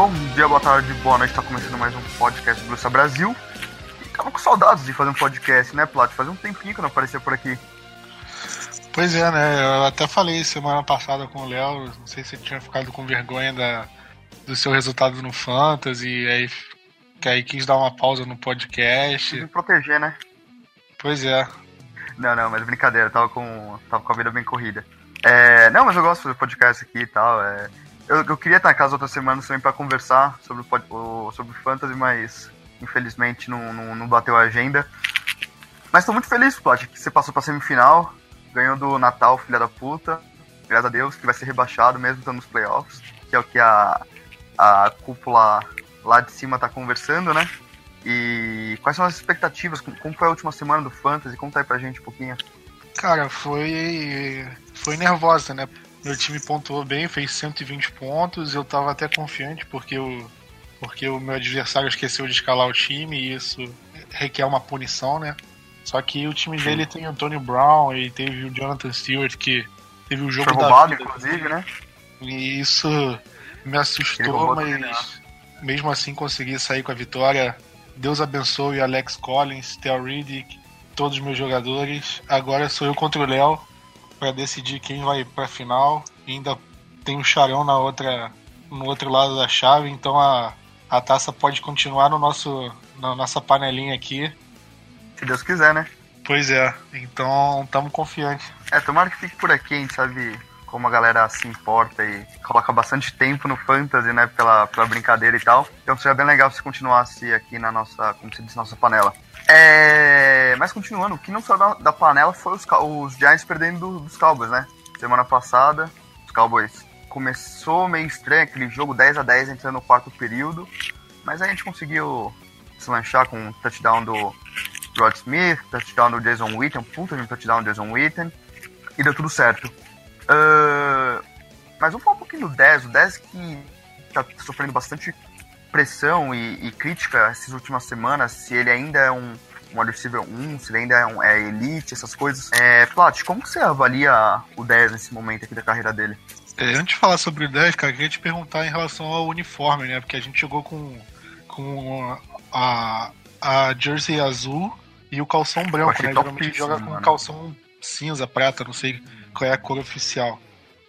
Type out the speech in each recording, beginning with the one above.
Bom dia, boa tarde, boa noite. Tá começando mais um podcast do Bruxa Brasil. E tava com saudades de fazer um podcast, né, Plat? Fazia um tempinho que eu não aparecia por aqui. Pois é, né? Eu até falei semana passada com o Léo, não sei se ele tinha ficado com vergonha da, do seu resultado no Fantasy, aí, que aí quis dar uma pausa no podcast. Me proteger, né? Pois é. Não, não, mas brincadeira, tava com, tava com a vida bem corrida. É, não, mas eu gosto de fazer podcast aqui e tal. É, eu, eu queria estar em casa outras semanas também para conversar sobre o, sobre o Fantasy, mas infelizmente não, não, não bateu a agenda. Mas tô muito feliz, Plat, que você passou pra semifinal, ganhou do Natal, filha da puta. Graças a Deus, que vai ser rebaixado mesmo estando nos playoffs, que é o que a, a cúpula lá de cima tá conversando, né? E quais são as expectativas? Como foi a última semana do Fantasy? Conta aí pra gente um pouquinho. Cara, foi. Foi nervosa, né? Meu time pontuou bem, fez 120 pontos. Eu tava até confiante porque o, porque o meu adversário esqueceu de escalar o time e isso requer uma punição, né? Só que o time dele tem o Tony Brown e teve o Jonathan Stewart que teve o jogo Foi roubado, vida. inclusive, né? E isso me assustou, mas mesmo assim consegui sair com a vitória. Deus abençoe Alex Collins, Theo Riddick, todos os meus jogadores. Agora sou eu contra o Léo para decidir quem vai para final. E ainda tem o Charão na outra, no outro lado da chave, então a, a taça pode continuar no nosso, na nossa panelinha aqui. Se Deus quiser, né? Pois é, então estamos confiantes. É, tomara que fique por aqui, a gente sabe como a galera se importa e coloca bastante tempo no fantasy, né, pela, pela brincadeira e tal. Então seria bem legal se continuasse aqui na nossa, como se diz, nossa panela. É, mas continuando, o que não saiu da, da panela foi os, os Giants perdendo do- dos Cowboys, né? Semana passada, os Cowboys começou meio estranho aquele jogo 10 a 10 entrando no quarto período, mas aí a gente conseguiu deslanchar com um touchdown do Rod Smith, touchdown do Jason Witten, puta de um touchdown do Jason Witten, e deu tudo certo. Ah, mas vamos falar um pouquinho do 10, o 10 que tá sofrendo bastante pressão e, e crítica essas últimas semanas, se ele ainda é um, um wide receiver 1, se ele ainda é, um, é elite, essas coisas. É, Plat, como você avalia o 10 nesse momento aqui da carreira dele? É, antes de falar sobre o 10, cara, eu queria te perguntar em relação ao uniforme, né? Porque a gente jogou com, com a, a jersey azul e o calção branco, né? Geralmente joga com mano. calção cinza, prata, não sei qual é a cor oficial.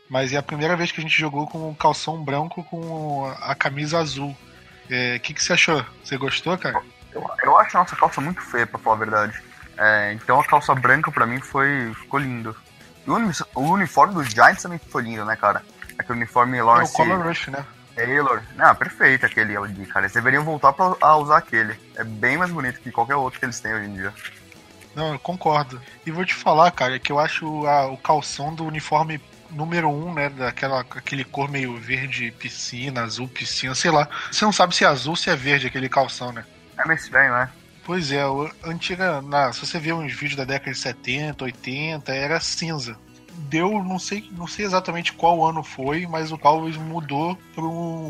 Mas é a primeira vez que a gente jogou com o calção branco com a camisa azul. O é, que, que você achou? Você gostou, cara? Eu, eu acho a nossa calça muito feia, pra falar a verdade. É, então a calça branca pra mim foi ficou lindo. O, uni- o uniforme dos Giants também foi lindo, né, cara? Aquele uniforme É o Lawrence Color Rush, né? Taylor. Não, perfeito aquele ali, cara. Eles deveriam voltar pra, a usar aquele. É bem mais bonito que qualquer outro que eles têm hoje em dia. Não, eu concordo. E vou te falar, cara, que eu acho a- o calção do uniforme número um, né? Daquela aquele cor meio verde piscina, azul piscina, sei lá. Você não sabe se é azul ou se é verde aquele calção, né? É meio estranho, né? Pois é, o- antiga. Na, se você vê uns vídeos da década de 70, 80, era cinza. Deu, não sei, não sei exatamente qual ano foi, mas o Cowboys mudou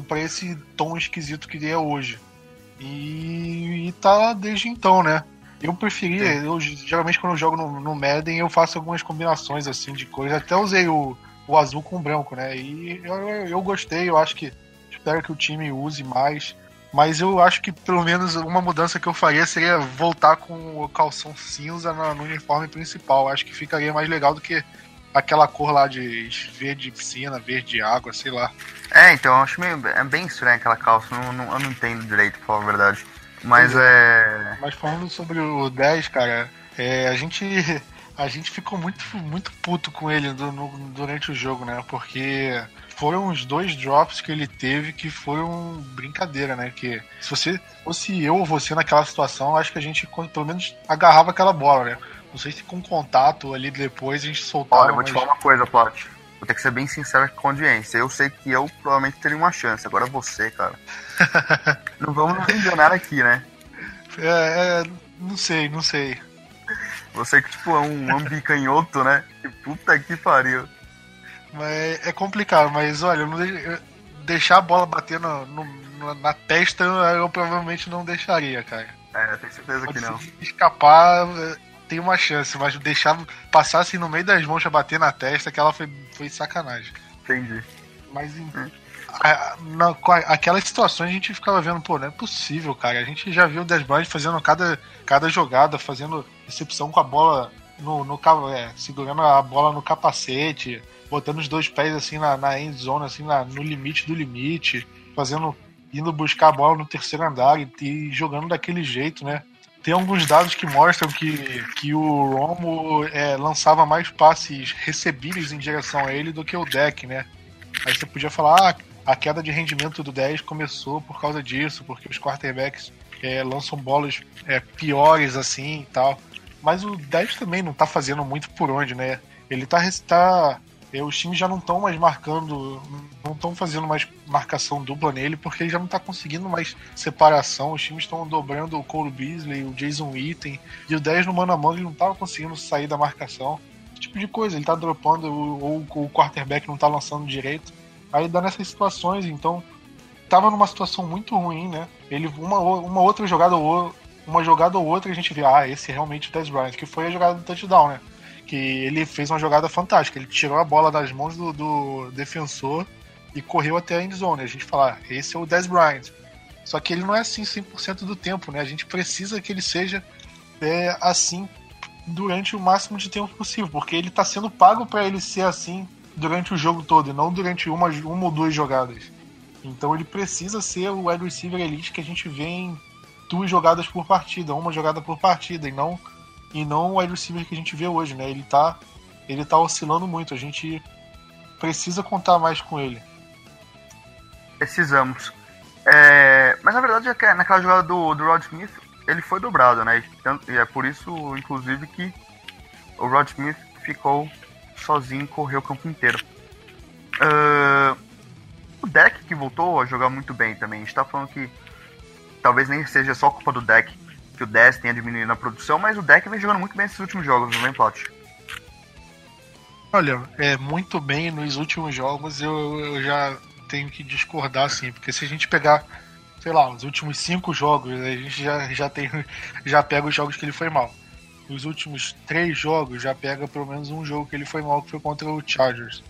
para esse tom esquisito que é hoje. E, e tá desde então, né? Eu preferia, eu geralmente quando eu jogo no, no Madden eu faço algumas combinações assim de cores. Até usei o, o azul com o branco, né? E eu, eu, eu gostei, eu acho que espero que o time use mais. Mas eu acho que pelo menos uma mudança que eu faria seria voltar com o calção cinza na- no uniforme principal. Acho que ficaria mais legal do que aquela cor lá de verde piscina, verde água, sei lá. É, então eu acho meio, é bem estranho aquela calça, não, não, eu não entendo direito, pra falar a verdade. Mas é. Mas falando sobre o 10, cara, é, a gente. A gente ficou muito, muito puto com ele do, no, durante o jogo, né? Porque foram os dois drops que ele teve que foram brincadeira, né? Que se você fosse eu ou você naquela situação, acho que a gente pelo menos agarrava aquela bola, né? Não sei se com contato ali depois a gente soltava. Olha, eu vou te falar uma coisa, Plot. Vou ter que ser bem sincero com a audiência. Eu sei que eu provavelmente teria uma chance. Agora você, cara. não vamos nos enganar aqui, né? É, é, não sei, não sei. Você que, tipo, é um ambicanhoto, né? Que puta que pariu. Mas é complicado, mas olha, não deixar a bola bater no, no, na testa eu provavelmente não deixaria, cara. É, tenho certeza Pode que não. escapar tem uma chance, mas deixar passar assim no meio das mãos pra bater na testa, aquela foi, foi sacanagem. Entendi. Mas em, hum. a, na, aquelas situações a gente ficava vendo, pô, não é possível, cara. A gente já viu o Des Bryant fazendo cada, cada jogada, fazendo recepção com a bola no, no é, segurando a bola no capacete, botando os dois pés assim na, na end zone, assim, na, no limite do limite, fazendo. indo buscar a bola no terceiro andar e, e jogando daquele jeito, né? Tem alguns dados que mostram que, que o Romo é, lançava mais passes recebíveis em direção a ele do que o deck, né? Aí você podia falar, ah, a queda de rendimento do 10 começou por causa disso, porque os quarterbacks é, lançam bolas é, piores assim e tal. Mas o 10 também não tá fazendo muito por onde, né? Ele tá, tá é, os times já não estão mais marcando, não estão fazendo mais marcação dupla nele, porque ele já não está conseguindo mais separação. Os times estão dobrando o Cole Beasley, o Jason Witten, e o 10 no mano a mano ele não estava conseguindo sair da marcação. Esse tipo de coisa, ele está dropando, ou, o quarterback não está lançando direito. Aí dá nessas situações, então estava numa situação muito ruim, né? Ele, uma, uma outra jogada ou uma jogada ou outra a gente vê, ah, esse é realmente o Dez Bryant, que foi a jogada do touchdown, né? Que ele fez uma jogada fantástica. Ele tirou a bola das mãos do, do defensor e correu até a endzone. A gente fala, ah, esse é o Dez Bryant. Só que ele não é assim 100% do tempo, né? A gente precisa que ele seja é, assim durante o máximo de tempo possível, porque ele está sendo pago para ele ser assim durante o jogo todo e não durante uma, uma ou duas jogadas. Então ele precisa ser o wide receiver elite que a gente vê em duas jogadas por partida, uma jogada por partida, e não e não o wide receiver que a gente vê hoje, né? Ele tá, ele tá oscilando muito. A gente precisa contar mais com ele. Precisamos. É, mas na verdade, naquela jogada do, do Rod Smith, ele foi dobrado, né? E é por isso, inclusive, que o Rod Smith ficou sozinho e correu o campo inteiro. Uh, o deck que voltou a jogar muito bem também. A gente tá falando que talvez nem seja só culpa do deck, que o 10 tenha diminuído na produção, mas o deck vem jogando muito bem esses últimos jogos, não vem, Plot? Olha, é muito bem nos últimos jogos, eu, eu já tenho que discordar, assim, porque se a gente pegar, sei lá, os últimos cinco jogos, a gente já, já, tem, já pega os jogos que ele foi mal. Os últimos três jogos já pega pelo menos um jogo que ele foi mal, que foi contra o Chargers.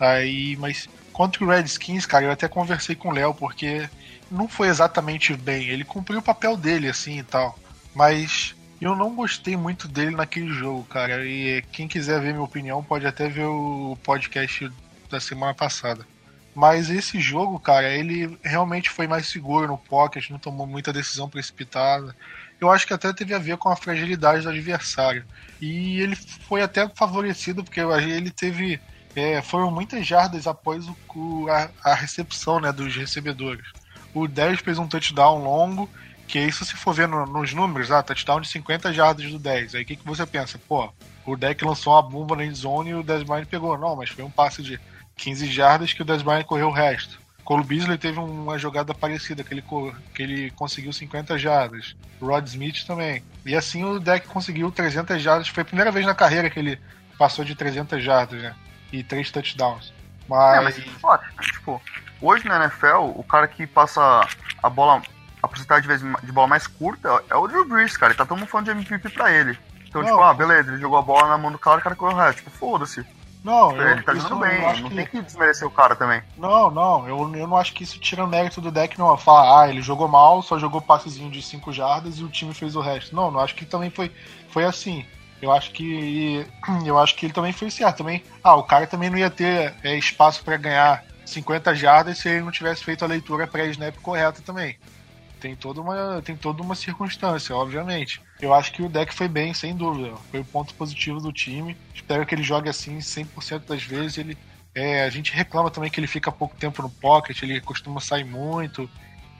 Aí, mas contra o Redskins, cara, eu até conversei com o Léo, porque não foi exatamente bem. Ele cumpriu o papel dele, assim e tal. Mas eu não gostei muito dele naquele jogo, cara. E quem quiser ver minha opinião pode até ver o podcast da semana passada. Mas esse jogo, cara, ele realmente foi mais seguro no pocket, não tomou muita decisão precipitada. Eu acho que até teve a ver com a fragilidade do adversário. E ele foi até favorecido, porque ele teve. É, foram muitas jardas após o, a, a recepção né, dos recebedores. O 10 fez um touchdown longo que isso, se for ver no, nos números, ah, touchdown de 50 jardas do 10. Aí o que, que você pensa? Pô, o deck lançou uma bomba na zone e o Des Bryant pegou. Não, mas foi um passe de 15 jardas que o Des Bryant correu o resto. Cole Beasley teve uma jogada parecida, que ele, que ele conseguiu 50 jardas. Rod Smith também. E assim o deck conseguiu 300 jardas. Foi a primeira vez na carreira que ele passou de 300 jardas, né? E 3 touchdowns. Mas... É, mas tipo, hoje na NFL, o cara que passa a bola a porcentagem de, de bola mais curta é o Drew Brees, cara. Ele tá todo mundo falando de MVP pra ele. Então, não, tipo, ah, beleza, ele jogou a bola na mão do cara, o cara correu o resto. Tipo, foda-se. Não, tipo, ele tá jogando bem, não que... tem que desmerecer o cara também. Não, não, eu, eu não acho que isso tira o mérito do deck, não. Falar, ah, ele jogou mal, só jogou passezinho de 5 jardas e o time fez o resto. Não, não acho que também foi, foi assim. Eu acho que eu acho que ele também fez certo também. Ah, o cara também não ia ter é, espaço para ganhar 50 jardas se ele não tivesse feito a leitura pré-snap correta também. Tem toda uma tem toda uma circunstância, obviamente. Eu acho que o deck foi bem, sem dúvida. Foi o ponto positivo do time. Espero que ele jogue assim 100% das vezes. Ele é, a gente reclama também que ele fica pouco tempo no pocket, ele costuma sair muito.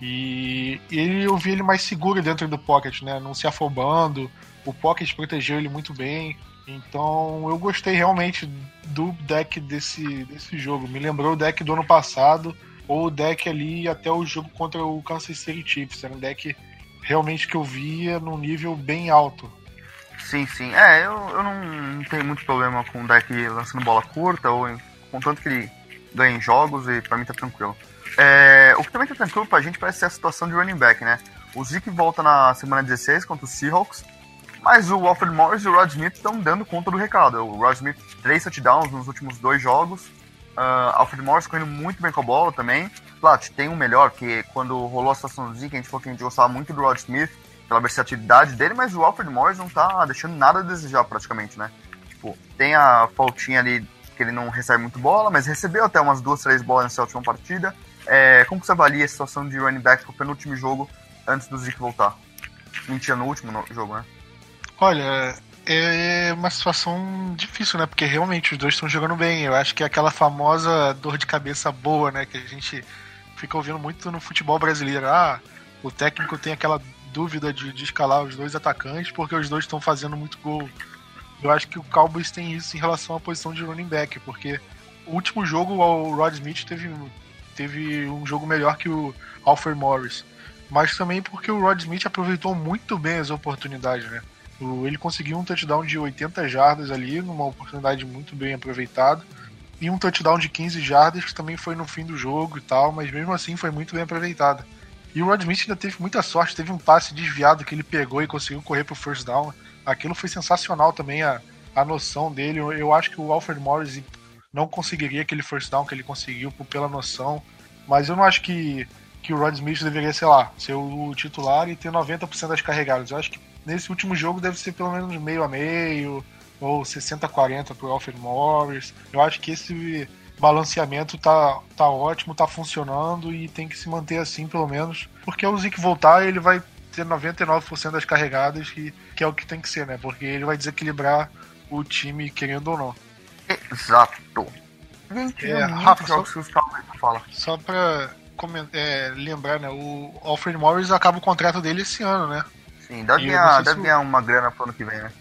E ele eu vi ele mais seguro dentro do pocket, né? Não se afobando. O pocket protegeu ele muito bem. Então eu gostei realmente do deck desse, desse jogo. Me lembrou o deck do ano passado, o deck ali até o jogo contra o Kansas City Chiefs. Era um deck realmente que eu via num nível bem alto. Sim, sim. É, eu, eu não tenho muito problema com o deck lançando bola curta, ou contanto que ele ganha em jogos, e pra mim tá tranquilo. É, o que também tá tranquilo pra gente parece ser a situação de running back, né? O Zeke volta na semana 16 contra os Seahawks, mas o Alfred Morris e o Rod Smith estão dando conta do recado. O Rod Smith, três touchdowns nos últimos dois jogos. Uh, Alfred Morris correndo muito bem com a bola também. Claro, tem um melhor, que quando rolou a situação do Zeke, a gente falou que a gente gostava muito do Rod Smith, pela versatilidade dele, mas o Alfred Morris não tá deixando nada a desejar praticamente, né? Tipo, tem a faltinha ali que ele não recebe muito bola, mas recebeu até umas duas, três bolas nessa última partida. É, como você avalia a situação de running back pro penúltimo jogo antes do Zeke voltar? Mentira, no último jogo, né? Olha, é uma situação difícil, né? Porque realmente os dois estão jogando bem. Eu acho que é aquela famosa dor de cabeça boa, né? Que a gente fica ouvindo muito no futebol brasileiro. Ah, o técnico tem aquela dúvida de, de escalar os dois atacantes porque os dois estão fazendo muito gol. Eu acho que o Cowboys tem isso em relação à posição de running back, porque o último jogo o Rod Smith teve, teve um jogo melhor que o Alfred Morris, mas também porque o Rod Smith aproveitou muito bem as oportunidades, né? Ele conseguiu um touchdown de 80 jardas ali, numa oportunidade muito bem aproveitada, e um touchdown de 15 jardas que também foi no fim do jogo e tal, mas mesmo assim foi muito bem aproveitada. E o Rod Smith ainda teve muita sorte, teve um passe desviado que ele pegou e conseguiu correr pro first down aquilo foi sensacional também, a, a noção dele. Eu, acho que o Alfred Morris não conseguiria aquele first down que ele conseguiu pela noção, mas eu não acho que, que o Rod Smith deveria, sei lá, ser o titular e ter 90% das carregadas. Eu acho que nesse último jogo deve ser pelo menos meio a meio, ou 60-40 pro Alfred Morris. Eu acho que esse balanceamento tá, tá ótimo, tá funcionando e tem que se manter assim pelo menos, porque o Zeke voltar ele vai ter 99% das carregadas, que, que é o que tem que ser, né? Porque ele vai desequilibrar o time, querendo ou não. Exato. É, Rafa, só, fala. só pra é, lembrar, né? O Alfred Morris acaba o contrato dele esse ano, né? Sim, deve, ganhar, deve ganhar uma grana pro ano que vem, né?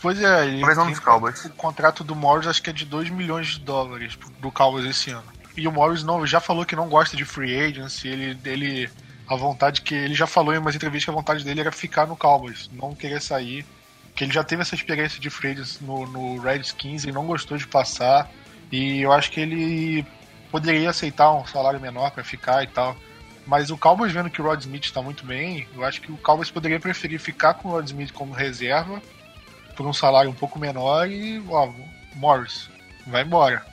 Pois é, ele Talvez um dos Cowboys. o contrato do Morris acho que é de 2 milhões de dólares do Cowboys esse ano. E o Morris não, já falou que não gosta de free agency, ele, ele a vontade que ele já falou em umas entrevistas que a vontade dele era ficar no Cowboys, não querer sair. Que ele já teve essa experiência de Freitas no, no Redskins e não gostou de passar. E eu acho que ele poderia aceitar um salário menor para ficar e tal. Mas o Cowboys vendo que o Rod Smith está muito bem, eu acho que o Cowboys poderia preferir ficar com o Rod Smith como reserva por um salário um pouco menor e, ó, Morris, vai embora.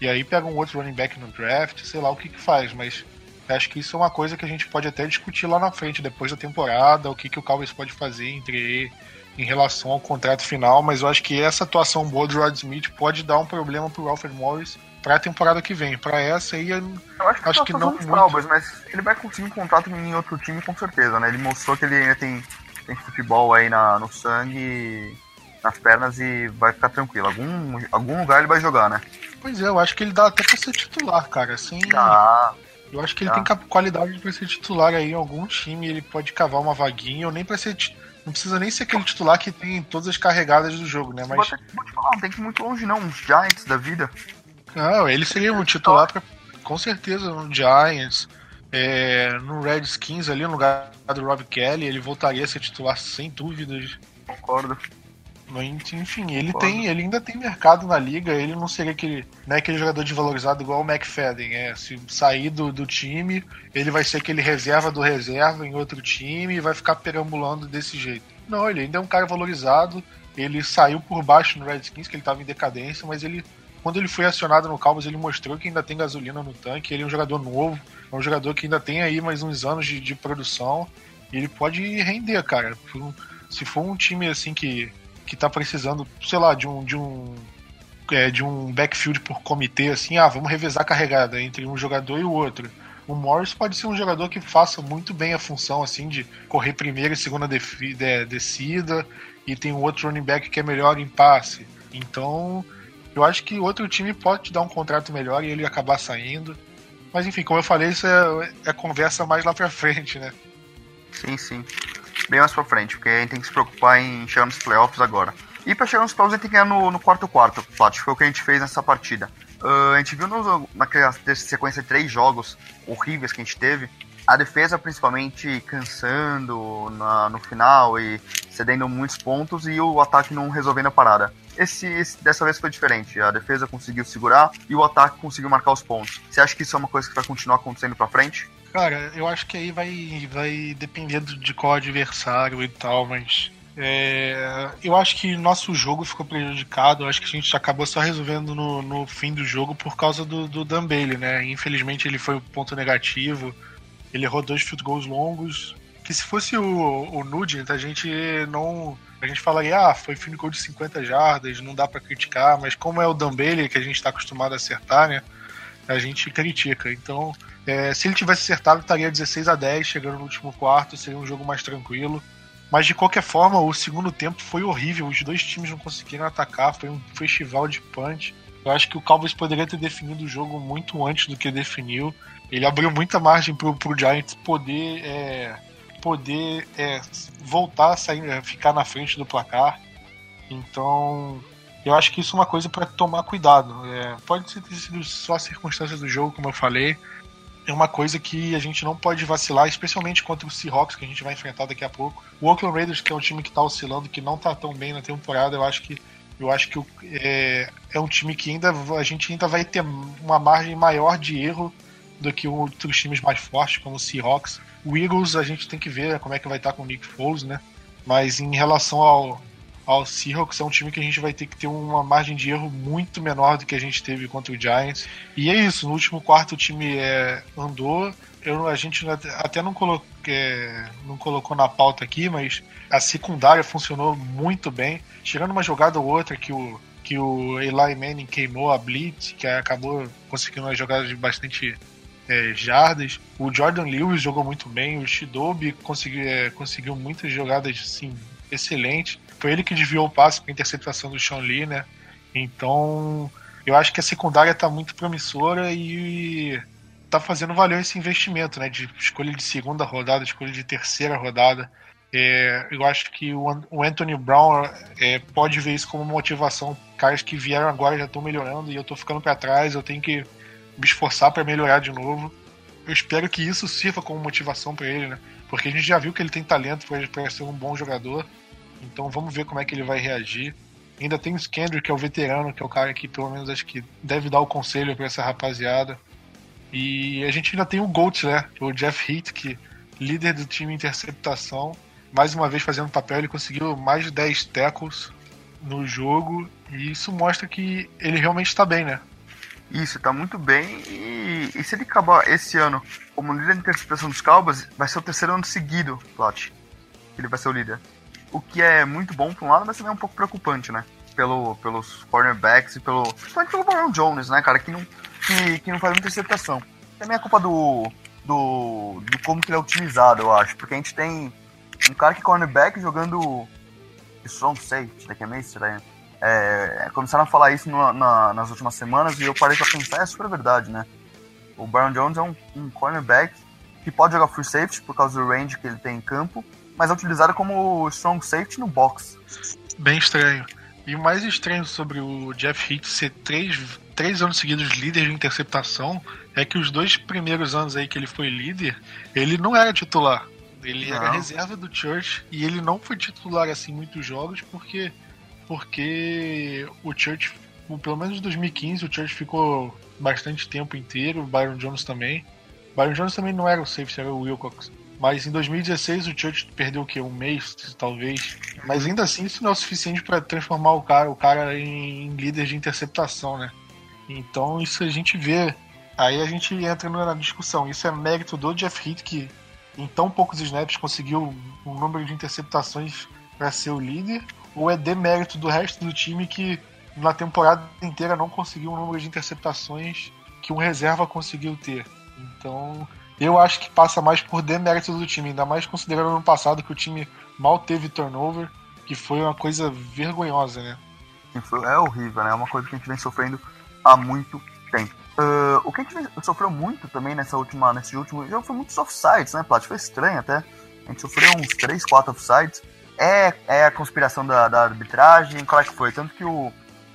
E aí pega um outro running back no draft, sei lá o que que faz, mas Acho que isso é uma coisa que a gente pode até discutir lá na frente, depois da temporada, o que, que o Cowboys pode fazer entre em relação ao contrato final, mas eu acho que essa atuação boa do Rod Smith pode dar um problema pro Alfred Morris para a temporada que vem. Para essa aí, eu acho que, acho que não. Cowboys, mas ele vai conseguir um contrato em outro time com certeza, né? Ele mostrou que ele ainda tem, tem futebol aí na, no sangue, nas pernas e vai ficar tranquilo. Algum, algum lugar ele vai jogar, né? Pois é, eu acho que ele dá até pra ser titular, cara. Assim. Eu acho que ele tem qualidade para ser titular aí em algum time, ele pode cavar uma vaguinha, ou nem para ser. Não precisa nem ser aquele titular que tem todas as carregadas do jogo, né? Mas. Vou te falar, não tem que ir muito longe, não. Uns Giants da vida. Não, ele seria um titular pra, com certeza no Giants. É, no Redskins ali, no lugar do Rob Kelly, ele voltaria a ser titular sem dúvidas. Concordo. Enfim, ele tem, ele ainda tem mercado na liga, ele não seria aquele, né, aquele jogador desvalorizado igual o McFadden. É, se sair do, do time, ele vai ser aquele reserva do reserva em outro time e vai ficar perambulando desse jeito. Não, ele ainda é um cara valorizado. Ele saiu por baixo no Redskins, que ele estava em decadência, mas ele, quando ele foi acionado no Cowboys, ele mostrou que ainda tem gasolina no tanque. Ele é um jogador novo, é um jogador que ainda tem aí mais uns anos de, de produção. E ele pode render, cara. Se for um time assim que que tá precisando, sei lá, de um de um é, de um backfield por comitê, assim, ah, vamos revezar a carregada entre um jogador e o outro. O Morris pode ser um jogador que faça muito bem a função, assim, de correr primeira e segunda de, descida, e tem um outro running back que é melhor em passe. Então, eu acho que outro time pode te dar um contrato melhor e ele acabar saindo. Mas enfim, como eu falei, isso é, é conversa mais lá pra frente, né? Sim, sim. Bem mais pra frente, porque a gente tem que se preocupar em chegar nos playoffs agora. E pra chegar nos playoffs a gente tem que ganhar no, no quarto quarto, Plat. Foi o que a gente fez nessa partida. Uh, a gente viu no, naquela sequência de três jogos horríveis que a gente teve, a defesa principalmente cansando na, no final e cedendo muitos pontos e o ataque não resolvendo a parada. Esse, esse, dessa vez foi diferente. A defesa conseguiu segurar e o ataque conseguiu marcar os pontos. Você acha que isso é uma coisa que vai continuar acontecendo para frente? Cara, eu acho que aí vai, vai dependendo de qual adversário e tal, mas é, eu acho que nosso jogo ficou prejudicado. Eu acho que a gente acabou só resolvendo no, no fim do jogo por causa do, do Dan Bailey, né? Infelizmente ele foi o um ponto negativo. Ele errou dois field goals longos. Que se fosse o, o Nugent, a gente não. A gente falaria, ah, foi field goal de 50 jardas, não dá para criticar, mas como é o Dan Bailey, que a gente está acostumado a acertar, né? A gente critica. Então, é, se ele tivesse acertado, estaria 16 a 10, chegando no último quarto, seria um jogo mais tranquilo. Mas de qualquer forma, o segundo tempo foi horrível. Os dois times não conseguiram atacar, foi um festival de punch. Eu acho que o Cowboys poderia ter definido o jogo muito antes do que definiu. Ele abriu muita margem pro, pro Giants poder é, poder é, voltar a sair, é, ficar na frente do placar. Então, eu acho que isso é uma coisa para tomar cuidado. É, pode ter sido só circunstâncias do jogo, como eu falei. É uma coisa que a gente não pode vacilar, especialmente contra o Seahawks, que a gente vai enfrentar daqui a pouco. O Oakland Raiders, que é um time que está oscilando, que não está tão bem na temporada, eu acho que eu acho que é, é um time que ainda a gente ainda vai ter uma margem maior de erro do que outros times mais fortes, como o Seahawks. O Eagles a gente tem que ver como é que vai estar com o Nick Foles, né? Mas em relação ao, ao Seahawks, é um time que a gente vai ter que ter uma margem de erro muito menor do que a gente teve contra o Giants. E é isso, no último quarto o time é, andou. Eu, a gente até não, é, não colocou na pauta aqui, mas a secundária funcionou muito bem. Tirando uma jogada ou outra que o, que o Eli Manning queimou a blitz, que acabou conseguindo uma jogada de bastante é, jardas. O Jordan Lewis jogou muito bem, o Shidobi conseguiu, é, conseguiu muitas jogadas assim, excelentes. Foi ele que desviou o passe para interceptação do Sean Lee, né? Então, eu acho que a secundária está muito promissora e está fazendo valer esse investimento, né? De escolha de segunda rodada, escolha de terceira rodada. É, eu acho que o, Anthony Brown é, pode ver isso como motivação. Caras que vieram agora já estão melhorando e eu estou ficando para trás, eu tenho que me esforçar para melhorar de novo. Eu espero que isso sirva como motivação para ele, né? Porque a gente já viu que ele tem talento para ser um bom jogador. Então vamos ver como é que ele vai reagir. Ainda tem o Skendrick, que é o veterano, que é o cara que pelo menos acho que deve dar o conselho para essa rapaziada. E a gente ainda tem o Gold, né? O Jeff Heath, que líder do time interceptação. Mais uma vez fazendo papel, ele conseguiu mais de 10 tackles no jogo. E isso mostra que ele realmente está bem, né? Isso, tá muito bem. E, e, se ele acabar esse ano como líder de interpretação dos Cowboys, vai ser o terceiro ano seguido, Plot. Ele vai ser o líder. O que é muito bom por um lado, mas também é um pouco preocupante, né? Pelo, pelos cornerbacks e pelo. Principalmente pelo Baron Jones, né, cara? Que não, que, que não faz muita interceptação. Também é culpa do, do. do como que ele é utilizado, eu acho. Porque a gente tem um cara que é cornerback jogando. Strong safety, daqui a mês, será? É, começaram a falar isso no, na, nas últimas semanas e eu parei pra pensar, é super verdade, né? O Baron Jones é um, um cornerback que pode jogar free safety por causa do range que ele tem em campo, mas é utilizado como strong safety no box. Bem estranho. E o mais estranho sobre o Jeff Heath ser três, três anos seguidos líder de interceptação é que os dois primeiros anos aí que ele foi líder, ele não era titular. Ele não. era reserva do Church e ele não foi titular assim muitos jogos porque porque o Church, pelo menos em 2015, o Church ficou bastante tempo inteiro, o Byron Jones também. Byron Jones também não era o safety, era o Wilcox. Mas em 2016 o Church perdeu o quê? Um mês, talvez. Mas ainda assim isso não é o suficiente para transformar o cara, o cara em líder de interceptação, né? Então isso a gente vê. Aí a gente entra na discussão. Isso é mérito do Jeff Heath que em tão poucos snaps conseguiu um número de interceptações para ser o líder, ou é demérito do resto do time que na temporada inteira não conseguiu o número de interceptações que um reserva conseguiu ter. Então, eu acho que passa mais por demérito do time, ainda mais considerando ano passado que o time mal teve turnover, que foi uma coisa vergonhosa, né? É horrível, né? É uma coisa que a gente vem sofrendo há muito tempo. Uh, o que a gente sofreu muito também nessa última, nesse último jogo foi muitos offsides, né, Plat? Foi estranho até. A gente sofreu uns 3, 4 offsides. É, é a conspiração da, da arbitragem? Qual é que foi? Tanto que o,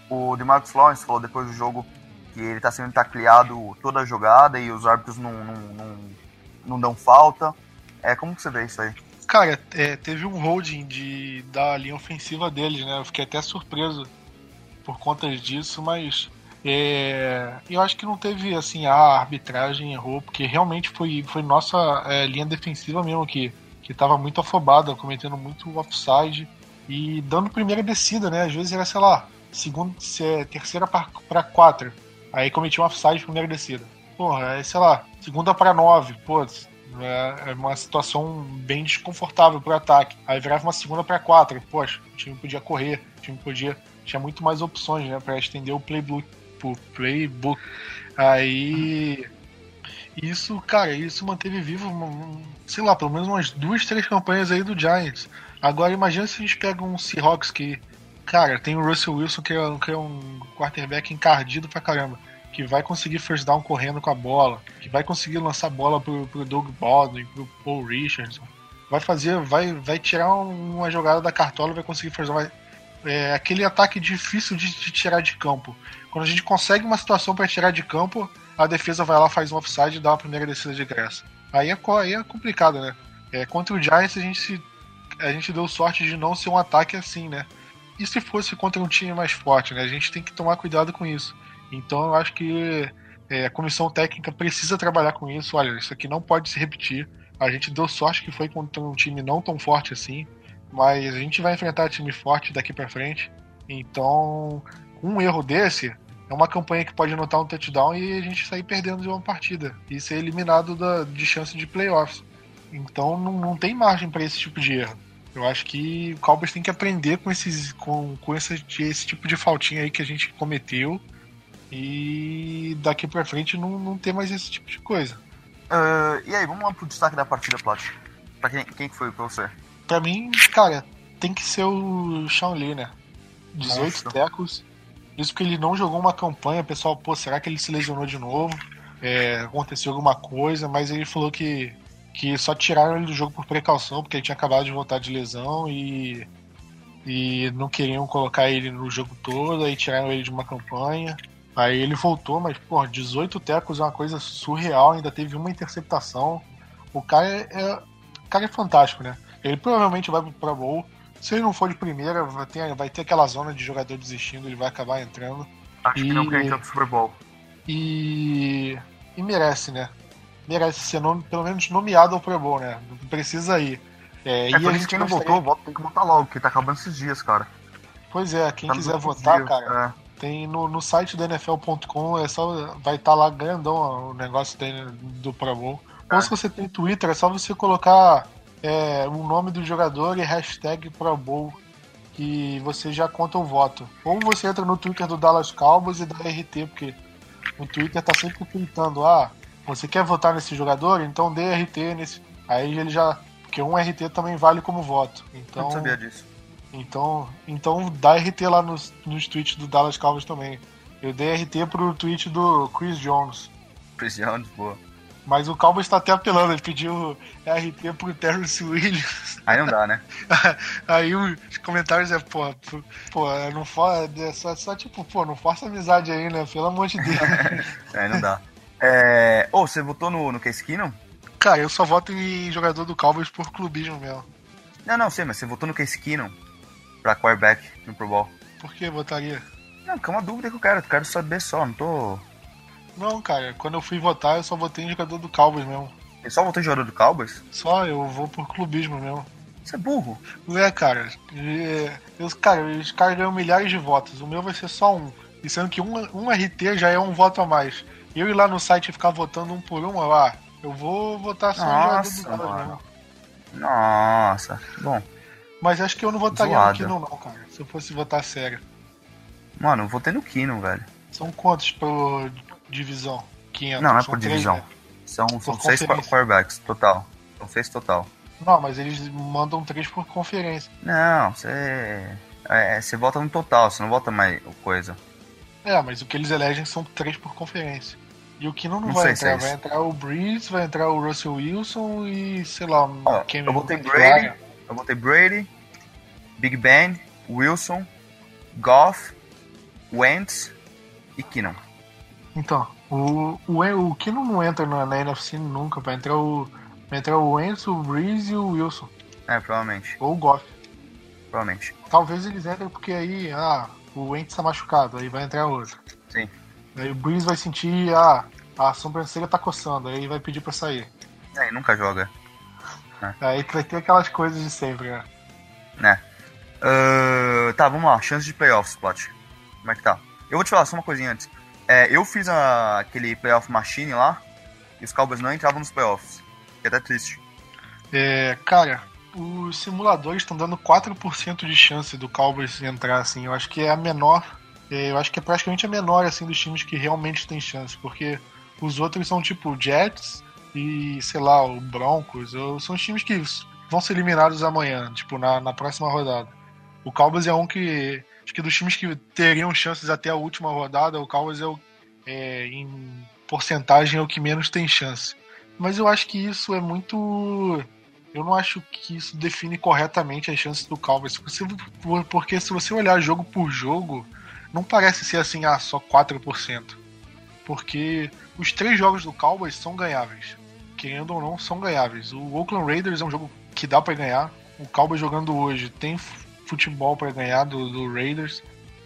o DeMarcus Lawrence falou depois do jogo que ele está sendo tacleado toda a jogada e os árbitros não, não, não, não dão falta. É, como que você vê isso aí? Cara, é, teve um holding de, da linha ofensiva deles, né? Eu fiquei até surpreso por conta disso, mas é, eu acho que não teve assim, a arbitragem errou, porque realmente foi, foi nossa é, linha defensiva mesmo que, que tava muito afobada, cometendo muito offside e dando primeira descida, né? Às vezes era, sei lá, segundo, é, terceira para quatro. Aí cometi um offside primeira descida. Porra, aí, sei lá, segunda para nove. Pô, é, é uma situação bem desconfortável pro ataque. Aí virava uma segunda para quatro. Poxa, o time podia correr, o time podia. Tinha muito mais opções, né? Pra estender o playbook. O playbook. Aí. Isso, cara, isso manteve vivo, sei lá, pelo menos umas duas, três campanhas aí do Giants. Agora imagina se a gente pega um Seahawks que Cara, tem o Russell Wilson, que é, que é um quarterback encardido pra caramba. Que vai conseguir first down correndo com a bola. Que vai conseguir lançar bola pro, pro Doug Baldwin, pro Paul Richardson. Vai fazer, vai, vai tirar uma jogada da cartola vai conseguir first down. Vai, é aquele ataque difícil de, de, tirar de campo. Quando a gente consegue uma situação para tirar de campo, a defesa vai lá, faz um offside e dá uma primeira descida de graça. Aí é, aí é complicado, né? É, contra o Giants a gente, a gente deu sorte de não ser um ataque assim, né? e se fosse contra um time mais forte, né? A gente tem que tomar cuidado com isso. Então eu acho que é, a comissão técnica precisa trabalhar com isso. Olha, isso aqui não pode se repetir. A gente deu sorte que foi contra um time não tão forte assim, mas a gente vai enfrentar time forte daqui para frente. Então, um erro desse é uma campanha que pode anotar um touchdown e a gente sair perdendo de uma partida e ser eliminado da, de chance de playoffs. Então não, não tem margem para esse tipo de erro. Eu acho que o Cowboys tem que aprender com esses com, com esse, esse tipo de faltinha aí que a gente cometeu e daqui pra frente não, não ter mais esse tipo de coisa. Uh, e aí, vamos lá pro destaque da partida, Plat. Pra quem, quem foi pra você? Pra mim, cara, tem que ser o Sean Lee, né? 18 Nossa. tecos. Isso que ele não jogou uma campanha, pessoal, pô, será que ele se lesionou de novo? É, aconteceu alguma coisa, mas ele falou que que só tiraram ele do jogo por precaução, porque ele tinha acabado de voltar de lesão e, e não queriam colocar ele no jogo todo, aí tiraram ele de uma campanha. Aí ele voltou, mas, pô, 18 tecos é uma coisa surreal, ainda teve uma interceptação. O cara é, é, o cara é fantástico, né? Ele provavelmente vai pro Pro Bowl. Se ele não for de primeira, vai ter, vai ter aquela zona de jogador desistindo, ele vai acabar entrando. Acho e, que não quer entrar pro Super Bowl. E, e merece, né? merece ser nome, pelo menos nomeado ao Pro Bowl, né? Não precisa ir. É, é e por isso quem não votou, vota, tem que votar logo, porque tá acabando esses dias, cara. Pois é, quem tá quiser votar, dias, cara, é. tem no, no site do NFL.com, é só, vai estar tá lá grandão o negócio do Pro Bowl. É. Ou se você tem Twitter, é só você colocar é, o nome do jogador e hashtag Pro Bowl que você já conta o voto. Ou você entra no Twitter do Dallas Cowboys e dá RT, porque o Twitter tá sempre pintando, ah, você quer votar nesse jogador? Então dê RT nesse. Aí ele já. Porque um RT também vale como voto. Então. Não sabia disso. Então, então dá RT lá nos, nos tweets do Dallas Cowboys também. Eu dei RT pro tweet do Chris Jones. Chris Jones, boa. Mas o Cowboys está até apelando, ele pediu RT pro Terrence Williams. Aí não dá, né? Aí os comentários é, pô, pô, não for, é só, só tipo, pô, não força amizade aí, né? Pelo amor de Deus. Aí não dá. É... Ô, oh, você votou no, no Case Keenum? Cara, eu só voto em jogador do Cowboys por clubismo mesmo. Não, não, sei, mas você votou no Case Keenum pra quarterback no Pro Bowl. Por que votaria? Não, porque é uma dúvida que eu quero, eu quero saber só, não tô... Não, cara, quando eu fui votar, eu só votei em jogador do Cowboys mesmo. Você só votou em jogador do Cowboys? Só, eu vou por clubismo mesmo. Você é burro. É, cara. Eu, cara, os caras ganham milhares de votos. O meu vai ser só um. E sendo que um, um RT já é um voto a mais eu ir lá no site e ficar votando um por um, lá, eu vou votar só Nossa, no jogador do Nossa, bom. Mas acho que eu não votaria Zoada. no Kino, não, cara. Se eu fosse votar sério. Mano, eu votei no Kino, velho. São quantos por divisão? 500. Não, não é São por três, divisão. né? São, são Por seis conferência. quarterbacks total. São seis total. Não, mas eles mandam três por conferência. Não, você. É, você vota no total, você não vota mais coisa. É, mas o que eles elegem são três por conferência. E o Kino não, Não vai é entrar. isso. vai entrar o Breeze, vai entrar o Russell Wilson e, sei lá, Ó, Cam eu botei. Brady, eu botei Brady, Big Ben, Wilson, Goff, Wentz e Keenum. Então, o, o, o Kino não entra na, na NFC nunca. Vai entrar o. Vai entrar o Wentz, o Breeze e o Wilson. É, provavelmente. Ou o Goff. Provavelmente. Talvez eles entrem porque aí, ah, o Wentz tá machucado, aí vai entrar outro. Sim. Aí o Breeze vai sentir, ah, a sobrancelha tá coçando, aí vai pedir pra sair. É, e nunca joga. Aí vai ter aquelas coisas de sempre, né? Né? Ah, tá, vamos lá. Chance de playoffs, Plot. Como é que tá? Eu vou te falar só uma coisinha antes. É, eu fiz a- aquele playoff machine lá e os Cowboys não entravam nos playoffs. Que é até triste. É, cara, os simuladores estão dando 4% de chance do Cowboys entrar, assim. Eu acho que é a menor. é, eu acho que é praticamente a menor, assim, dos times que realmente tem chance. Porque os outros são tipo Jets e, sei lá, o Broncos. ou- são os times que vão ser eliminados amanhã, tipo, na, na próxima rodada. O Cowboys é um que. Acho que dos times que teriam chances até a última rodada, o Cowboys é, o, é em porcentagem é o que menos tem chance. Mas eu acho que isso é muito. Eu não acho que isso define corretamente as chances do Cowboys. Porque se você olhar jogo por jogo, não parece ser assim, ah, só 4%. Porque os três jogos do Cowboys são ganháveis. Querendo ou não, são ganháveis. O Oakland Raiders é um jogo que dá pra ganhar. O Cowboys jogando hoje tem futebol pra ganhar do, do Raiders.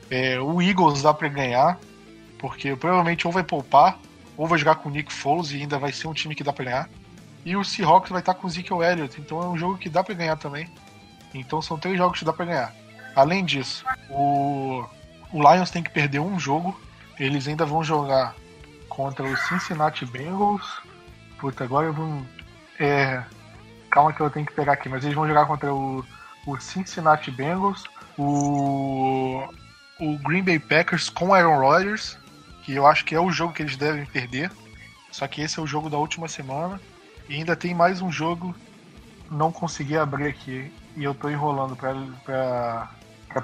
É, o Eagles dá pra ganhar. Porque provavelmente ou vai poupar, ou vai jogar com o Nick Foles e ainda vai ser um time que dá pra ganhar. E o Seahawks vai estar com o Ezekiel Elliott, então é um jogo que dá pra ganhar também. Então são três jogos que dá pra ganhar. Além disso, o, o Lions tem que perder um jogo. Eles ainda vão jogar contra o Cincinnati Bengals. Puta, agora eu vou. É, calma que eu tenho que pegar aqui, mas eles vão jogar contra o, o Cincinnati Bengals, o, o Green Bay Packers com Aaron Rodgers, que eu acho que é o jogo que eles devem perder. Só que esse é o jogo da última semana. E ainda tem mais um jogo. Não consegui abrir aqui. E eu tô enrolando pra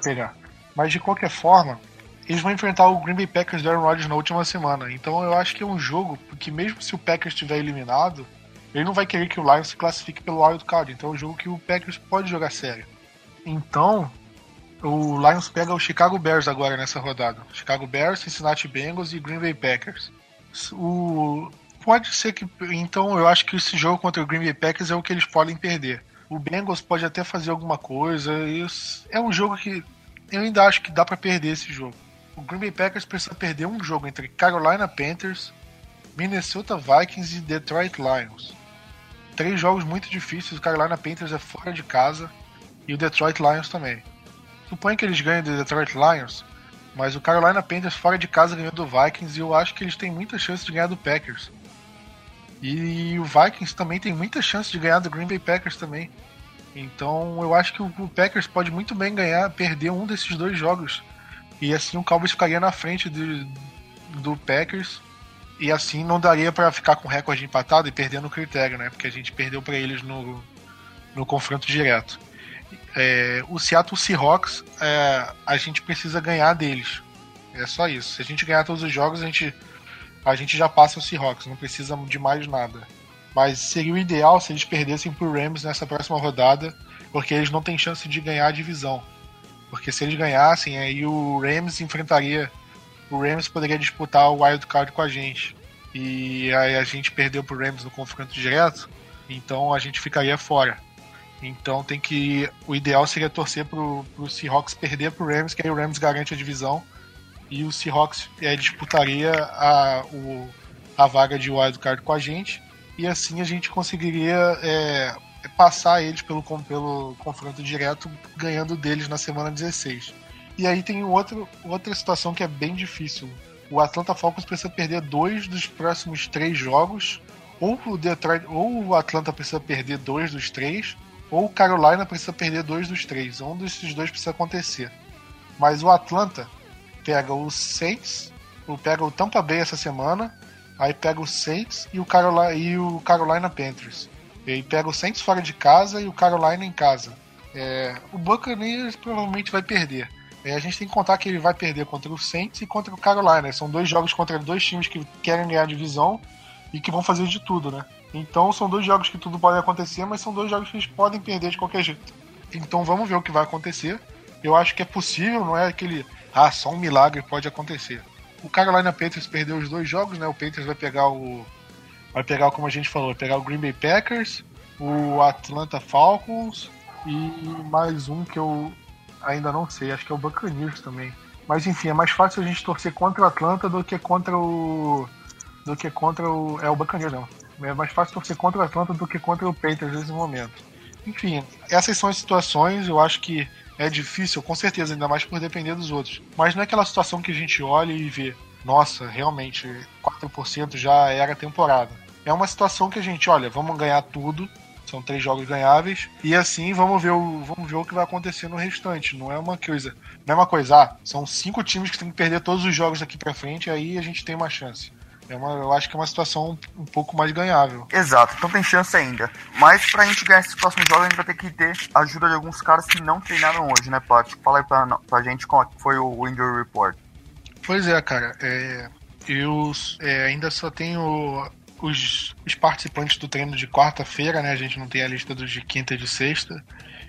pegar. Mas de qualquer forma, eles vão enfrentar o Green Bay Packers do Aaron Rodgers na última semana. Então eu acho que é um jogo que mesmo se o Packers estiver eliminado, ele não vai querer que o Lions se classifique pelo wild card. Então é um jogo que o Packers pode jogar sério. Então, o Lions pega o Chicago Bears agora nessa rodada. Chicago Bears, Cincinnati Bengals e Green Bay Packers. O... Pode ser que. Então, eu acho que esse jogo contra o Green Bay Packers é o que eles podem perder. O Bengals pode até fazer alguma coisa. É um jogo que eu ainda acho que dá pra perder esse jogo. O Green Bay Packers precisa perder um jogo entre Carolina Panthers, Minnesota Vikings e Detroit Lions. Três jogos muito difíceis. O Carolina Panthers é fora de casa e o Detroit Lions também. Suponho que eles ganhem do Detroit Lions, mas o Carolina Panthers fora de casa ganhou do Vikings e eu acho que eles têm muita chance de ganhar do Packers. E o Vikings também tem muita chance de ganhar do Green Bay Packers também. Então eu acho que o Packers pode muito bem ganhar, perder um desses dois jogos. E assim o Cowboys ficaria na frente do, do Packers. E assim não daria para ficar com recorde empatado e perder no critério, né? Porque a gente perdeu para eles no, no confronto direto. É, o Seattle Seahawks, é, a gente precisa ganhar deles. É só isso. Se a gente ganhar todos os jogos, a gente, a gente já passa o Seahawks, não precisa de mais nada. Mas seria o ideal se eles perdessem pro Rams nessa próxima rodada, porque eles não têm chance de ganhar a divisão. Porque se eles ganhassem, aí o Rams enfrentaria. O Rams poderia disputar o wild card com a gente. E aí a gente perdeu pro Rams no confronto direto, então a gente ficaria fora. Então tem que. O ideal seria torcer pro, pro Seahawks perder pro Rams, que aí o Rams garante a divisão. E o Seahawks é, disputaria a, o, a vaga de wildcard com a gente. E assim a gente conseguiria é, passar eles pelo, pelo confronto direto, ganhando deles na semana 16. E aí tem outro, outra situação que é bem difícil. O Atlanta Falcons precisa perder dois dos próximos três jogos, ou o Detroit, ou o Atlanta precisa perder dois dos três, ou o Carolina precisa perder dois dos três. Um desses dois precisa acontecer. Mas o Atlanta pega o Saints, ou pega o Tampa Bay essa semana, aí pega o Saints e o Carolina, e o Carolina Panthers. E aí pega o Saints fora de casa e o Carolina em casa. É, o Buccaneers provavelmente vai perder. É, a gente tem que contar que ele vai perder contra o Saints e contra o Carolina. São dois jogos contra dois times que querem ganhar a divisão e que vão fazer de tudo, né? Então são dois jogos que tudo pode acontecer, mas são dois jogos que eles podem perder de qualquer jeito. Então vamos ver o que vai acontecer. Eu acho que é possível, não é aquele. Ah, só um milagre pode acontecer. O Carolina Panthers perdeu os dois jogos, né? O Panthers vai pegar o. Vai pegar, como a gente falou, vai pegar o Green Bay Packers, o Atlanta Falcons e mais um que eu ainda não sei, acho que é o Buccaneers também. Mas enfim, é mais fácil a gente torcer contra o Atlanta do que contra o. do que contra o. É o Buccaneers, não. É mais fácil torcer contra o Atlanta do que contra o Panthers nesse momento. Enfim, essas são as situações, eu acho que é difícil, com certeza, ainda mais por depender dos outros. Mas não é aquela situação que a gente olha e vê, nossa, realmente, 4% já era temporada. É uma situação que a gente, olha, vamos ganhar tudo, são três jogos ganháveis, e assim vamos ver o, vamos ver o que vai acontecer no restante. Não é uma coisa. Não é uma coisa, ah, são cinco times que tem que perder todos os jogos daqui para frente, aí a gente tem uma chance. É uma, eu acho que é uma situação um pouco mais ganhável. Exato, então tem chance ainda. Mas pra gente ganhar esses próximos jogos, a gente vai ter que ter a ajuda de alguns caras que não treinaram hoje, né, Pat? Fala aí pra, pra gente como foi o Injury Report. Pois é, cara. É, eu é, ainda só tenho os, os, participantes do treino de quarta-feira, né? A gente não tem a lista dos de quinta e de sexta.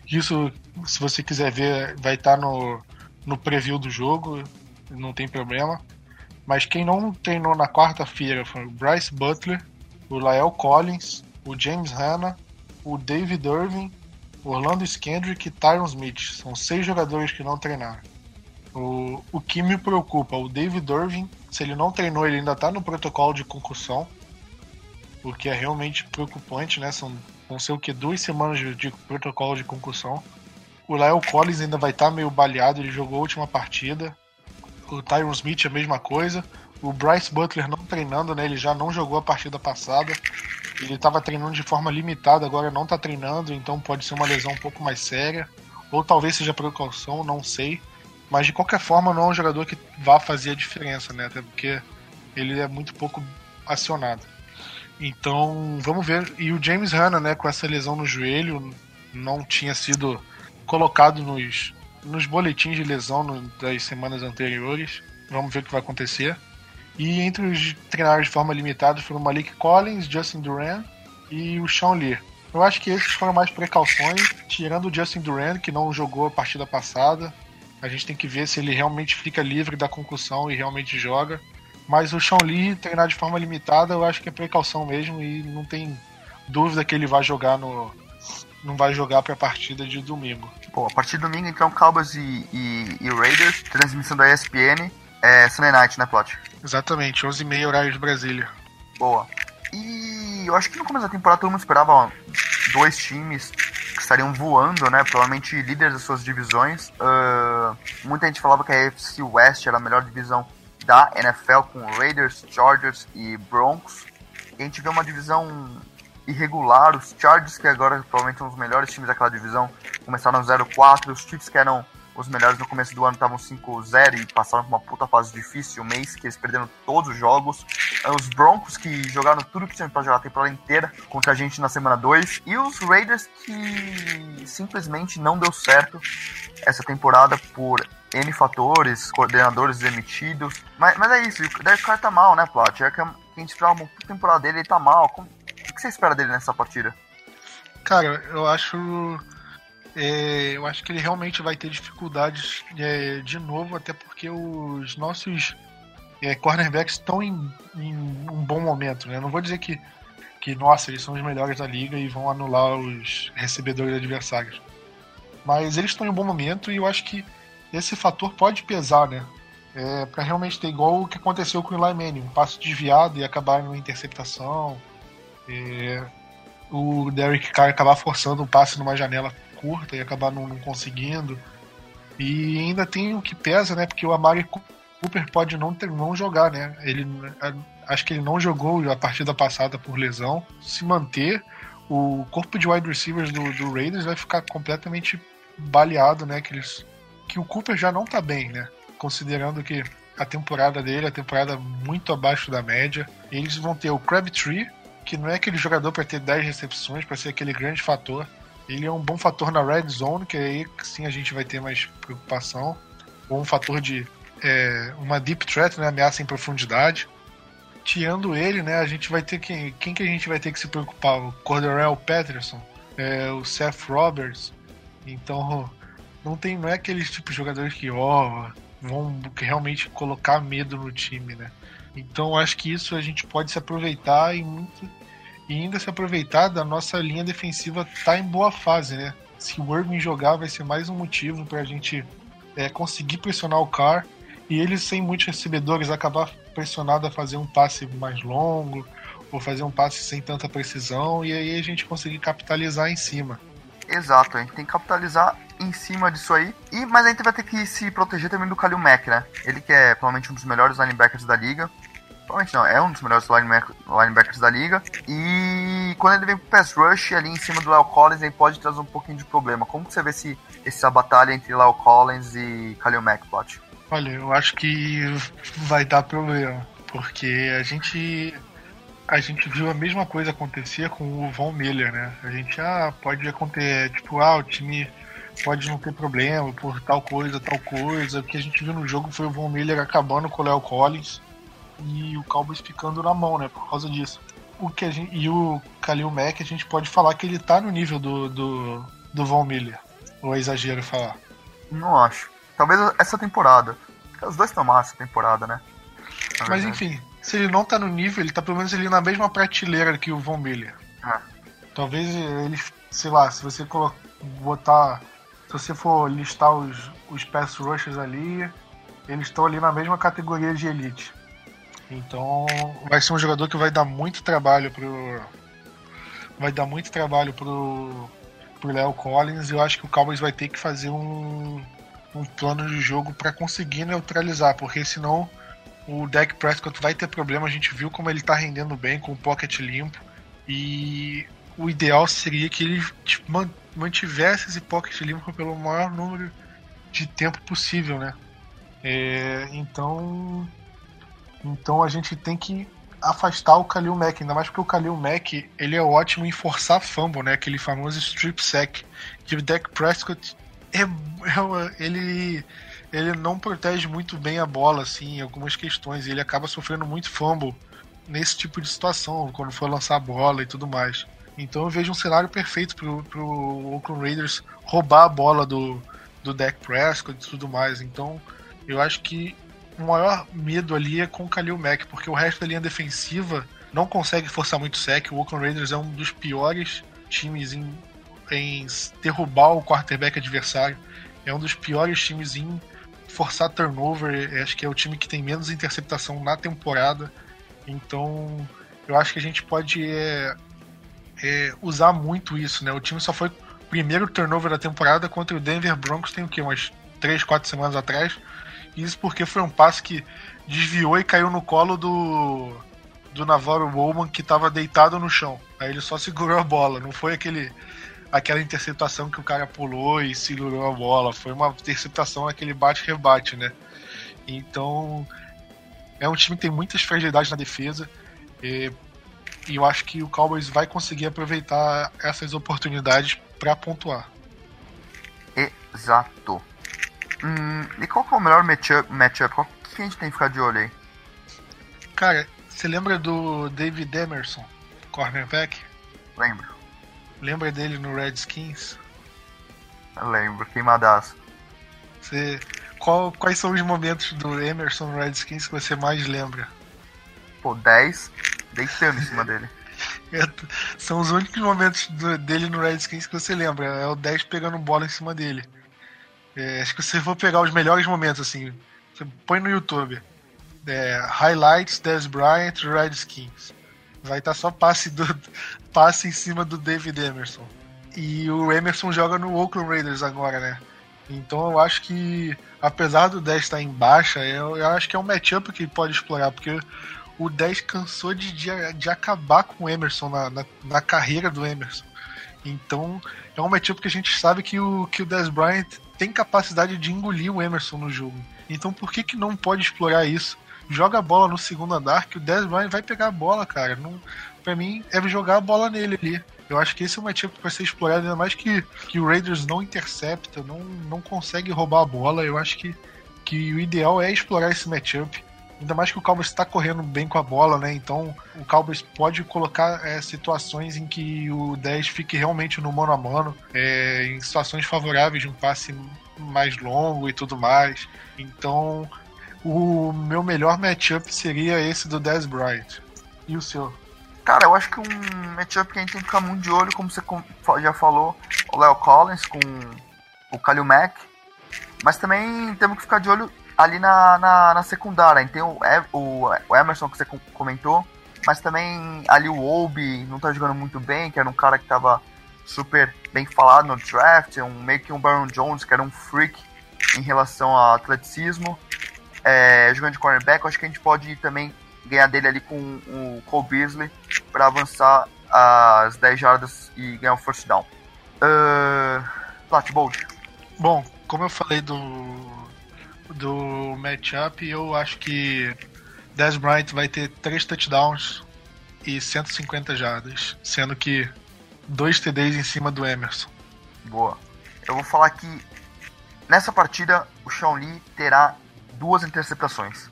Isso, se você quiser ver, vai estar tá no, no preview do jogo, não tem problema. Mas quem não treinou na quarta-feira foi o Bryce Butler, o Lael Collins, o James Hanna, o David Irving, Orlando Skendrick e Tyron Smith. São seis jogadores que não treinaram. O, o que me preocupa, o David Irving, se ele não treinou, ele ainda está no protocolo de concussão, o que é realmente preocupante, né? São, vão ser o que? Duas semanas de, protocolo de concussão. O Lael Collins ainda vai estar tá meio baleado, ele jogou a última partida o Tyron Smith a mesma coisa. O Bryce Butler não treinando, né? Ele já não jogou a partida passada. Ele estava treinando de forma limitada, agora não está treinando, então pode ser uma lesão um pouco mais séria. Ou talvez seja precaução, não sei. Mas de qualquer forma, não é um jogador que vá fazer a diferença, né? Até porque ele é muito pouco acionado. Então, vamos ver. E o James Hanna, né, com essa lesão no joelho, não tinha sido colocado nos, nos boletins de lesão no, das semanas anteriores. Vamos ver o que vai acontecer. E entre os treinados de forma limitada foram Malik Collins, Justin Duran e o Sean Lee. Eu acho que esses foram mais precauções, tirando o Justin Duran, que não jogou a partida passada. A gente tem que ver se ele realmente fica livre da concussão e realmente joga. Mas o Sean Lee, treinar de forma limitada, eu acho que é precaução mesmo e não tem dúvida que ele vai jogar no. não vai jogar para a partida de domingo. Pô, a partir de domingo, então, Cowboys e, e, e Raiders, transmissão da ESPN, é Sunday Night, né, Plot? Exatamente, 11h30 horário de Brasília. Boa. E eu acho que no começo da temporada todo mundo esperava ó, dois times que estariam voando, né? Provavelmente líderes das suas divisões. Uh, muita gente falava que a AFC West era a melhor divisão da NFL, com Raiders, Chargers e Broncos. E a gente vê uma divisão irregular. Os Chargers, que agora provavelmente são os melhores times daquela divisão, começaram 0-4. Os Chiefs, que eram os melhores no começo do ano, estavam 5-0 e passaram por uma puta fase difícil. O mês que eles perderam todos os jogos. Os Broncos, que jogaram tudo que tinham pra jogar a temporada inteira contra a gente na semana 2. E os Raiders, que simplesmente não deu certo essa temporada por N fatores, coordenadores demitidos. Mas, mas é isso, o Carr tá mal, né, Plat? É que a gente esperava uma temporada dele, ele tá mal. Como, o que você espera dele nessa partida? Cara, eu acho. É, eu acho que ele realmente vai ter dificuldades é, de novo, até porque os nossos é, cornerbacks estão em, em, um bom momento. Né? Não vou dizer que, que, nossa, eles são os melhores da liga e vão anular os recebedores adversários. Mas eles estão em um bom momento e eu acho que esse fator pode pesar, né? É, para realmente ter igual o que aconteceu com o Eli Manning, um passo desviado e acabar em uma interceptação, é, o Derek Carr acabar forçando um passe numa janela curta e acabar não, não, conseguindo. E ainda tem o que pesa, né? Porque o Amari Cooper pode não, ter, não jogar, né? Ele, acho que ele não jogou a partida passada por lesão. Se manter, o corpo de wide receivers do, do Raiders vai ficar completamente baleado, né? Que, eles, que o Cooper já não tá bem, né? Considerando que a temporada dele é a temporada muito abaixo da média. Eles vão ter o Crabtree, que não é aquele jogador para ter 10 recepções, para ser aquele grande fator. Ele é um bom fator na red zone, que aí sim a gente vai ter mais preocupação. Ou um fator de é, uma deep threat, né, ameaça em profundidade. Tirando ele, né, a gente vai ter quem, quem que a gente vai ter que se preocupar? O Cordarrelle Patterson, é, o Seth Roberts. Então, não tem não é aqueles tipos de jogadores que ó, vão realmente colocar medo no time, né? Então, acho que isso a gente pode se aproveitar e muito e ainda se aproveitar da nossa linha defensiva tá em boa fase, né? Se o Irving jogar, vai ser mais um motivo para a gente é, conseguir pressionar o Carr e eles sem muitos recebedores acabar pressionado a fazer um passe mais longo ou fazer um passe sem tanta precisão e aí a gente conseguir capitalizar em cima. Exato, a gente tem que capitalizar em cima disso aí. E, mas a gente vai ter que se proteger também do Kalil Mack, né? Ele que é provavelmente um dos melhores linebackers da liga provavelmente não, é um dos melhores linebackers da liga. E quando ele vem pro pass rush ali em cima do Léo Collins, ele pode trazer um pouquinho de problema. Como que você vê esse, essa batalha entre Léo Collins e Khalil Mack, Plot? Olha, eu acho que vai dar problema, porque a gente a gente viu a mesma coisa acontecer com o Von Miller, né? A gente ah, pode acontecer, tipo, ah, o time pode não ter problema por tal coisa, tal coisa. O que a gente viu no jogo foi o Von Miller acabando com o Léo Collins e o Cowboys ficando na mão, né? Por causa disso. O que gente, e o Khalil Mack, a gente pode falar que ele tá no nível do, do, do Von Miller. Ou é exagero falar? Não acho. Talvez essa temporada. Os dois estão massa temporada, né? Mas enfim, se ele não tá no nível, ele tá pelo menos ali na mesma prateleira que o Von Miller. Ah. Talvez ele, sei lá, se você botar. Se você for listar os, os pass rushers ali, eles estão ali na mesma categoria de elite. Então vai ser um jogador que vai dar muito trabalho pro. Vai dar muito trabalho pro. pro Léo Collins e eu acho que o Cowboys vai ter que fazer um, um plano de jogo para conseguir neutralizar, porque senão o Dak Prescott vai ter problema. A gente viu como ele tá rendendo bem com o pocket limpo. E o ideal seria que ele mantivesse esse pocket limpo pelo maior número de tempo possível, né? É, então então a gente tem que afastar o Kalil Mack, ainda mais porque o Kalil Mack ele é ótimo em forçar fumble, né? Aquele famoso strip sack. Que o Dak Prescott é, é, ele ele não protege muito bem a bola assim em algumas questões e ele acaba sofrendo muito fumble nesse tipo de situação quando for lançar a bola e tudo mais. Então eu vejo um cenário perfeito pro, pro Oakland Raiders roubar a bola do, do Dak Prescott e tudo mais. Então eu acho que o maior medo ali é com o Khalil Mack, porque o resto da linha defensiva não consegue forçar muito sec. O Oakland Raiders é um dos piores times em, em derrubar o quarterback adversário. É um dos piores times em forçar turnover. Acho que é o time que tem menos interceptação na temporada. Então, eu acho que a gente pode é, é, usar muito isso, né? O time só foi primeiro turnover da temporada contra o Denver Broncos tem o quê? Umas 3, 4 semanas atrás. Isso porque foi um passe que desviou e caiu no colo do, do Navarro Bowman que estava deitado no chão. Aí ele só segurou a bola, não foi aquele aquela interceptação que o cara pulou e segurou a bola, foi uma interceptação aquele bate-rebate, né? Então é um time que tem muitas fragilidades na defesa e, e eu acho que o Cowboys vai conseguir aproveitar essas oportunidades para pontuar. Exato. Hum, e qual que é o melhor matchup? matchup? Qual que a gente tem que ficar de olho aí? Cara, você lembra do David Emerson, cornerback? Lembro. Lembra dele no Redskins? Eu lembro, queimadaço. Você, qual, quais são os momentos do Emerson no Redskins que você mais lembra? Pô, 10, deitando em cima dele. É, são os únicos momentos do, dele no Redskins que você lembra. É o 10 pegando bola em cima dele. É, acho que se for pegar os melhores momentos, assim, você põe no YouTube. É, highlights Dez Bryant Redskins. Vai estar tá só passe, do, passe em cima do David Emerson. E o Emerson joga no Oakland Raiders agora, né? Então eu acho que, apesar do 10 estar em baixa, eu, eu acho que é um matchup que pode explorar, porque o 10 cansou de, de, de acabar com o Emerson na, na, na, carreira do Emerson. Então, é um matchup que a gente sabe que o, que o Dez Bryant tem capacidade de engolir o Emerson no jogo. Então, por que, que não pode explorar isso? Joga a bola no segundo andar, que o Dez Bryant vai pegar a bola, cara. Não, pra mim, é jogar a bola nele ali. Eu acho que esse é um matchup para ser explorado, ainda mais que, que o Raiders não intercepta, não, não consegue roubar a bola. Eu acho que, que o ideal é explorar esse matchup. Ainda mais que o Cowboys está correndo bem com a bola, né? Então o Cowboys pode colocar é, situações em que o 10 fique realmente no mano a mano, é, em situações favoráveis de um passe mais longo e tudo mais. Então o meu melhor matchup seria esse do 10 Bright. E o seu? Cara, eu acho que um matchup que a gente tem que ficar muito de olho, como você já falou, o Léo Collins com o Kalil Mack. Mas também temos que ficar de olho ali na, na, na secundária. Tem o, o, o, Emerson que você comentou, mas também ali o Obi não tá jogando muito bem, que era um cara que tava super bem falado no draft, um, meio que um Baron Jones, que era um freak em relação ao atleticismo. É, jogando de cornerback, acho que a gente pode também ganhar dele ali com o Cole Beasley para avançar as 10 jardas e ganhar o first down. Uh, Platbold. Bom, como eu falei do do matchup, eu acho que Dez Bryant vai ter 3 touchdowns e 150 jardas, sendo que dois TDs em cima do Emerson. Boa. Eu vou falar que nessa partida o Sean Lee terá duas interceptações.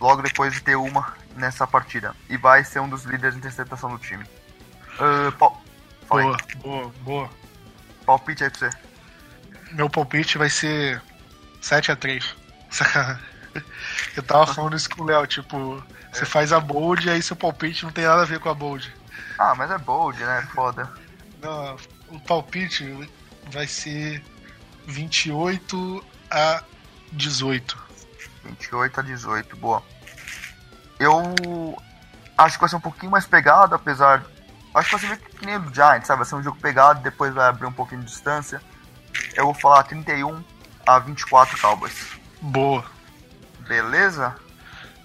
Logo depois de ter uma nessa partida. E vai ser um dos líderes de interceptação do time. Uh, pal... Boa, boa, boa. Palpite aí pra você. Meu palpite vai ser 7 a 3 Eu tava falando isso com o Léo, tipo, você faz a bold e aí seu palpite não tem nada a ver com a bold. Ah, mas é bold, né? Foda. Não, o palpite vai ser 28 a 18. 28 a 18, boa. Eu acho que vai ser um pouquinho mais pegado, apesar. Acho que vai ser meio que nem o Giants, sabe? Vai ser um jogo pegado, depois vai abrir um pouquinho de distância. Eu vou falar 31 a 24 Cowboys. Boa. Beleza?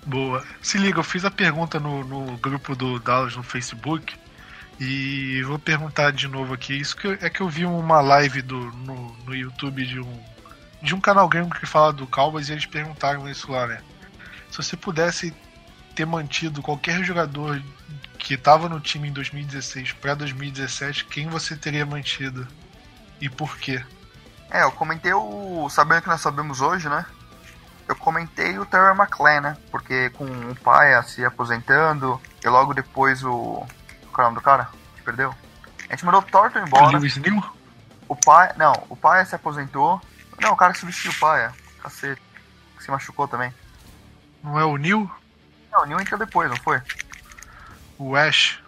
Boa. Se liga, eu fiz a pergunta no, no grupo do Dallas no Facebook e vou perguntar de novo aqui. Isso que eu, é que eu vi uma live do, no, no YouTube de um, de um canal gringo que fala do Cowboys e eles perguntaram isso lá, né? Se você pudesse ter mantido qualquer jogador que estava no time em 2016 para 2017, quem você teria mantido e por quê? É, eu comentei o. Sabendo que nós sabemos hoje, né? Eu comentei o Terry McLean, né? Porque com o pai se aposentando e logo depois o. Qual é o nome do cara? Que perdeu? A gente mandou o Thornton embora. O pai. Não, o pai se aposentou. Não, o cara que substituiu o pai. Cacete. Que se machucou também. Não é o Neil? Não, o Neil entrou depois, não foi? O Ash.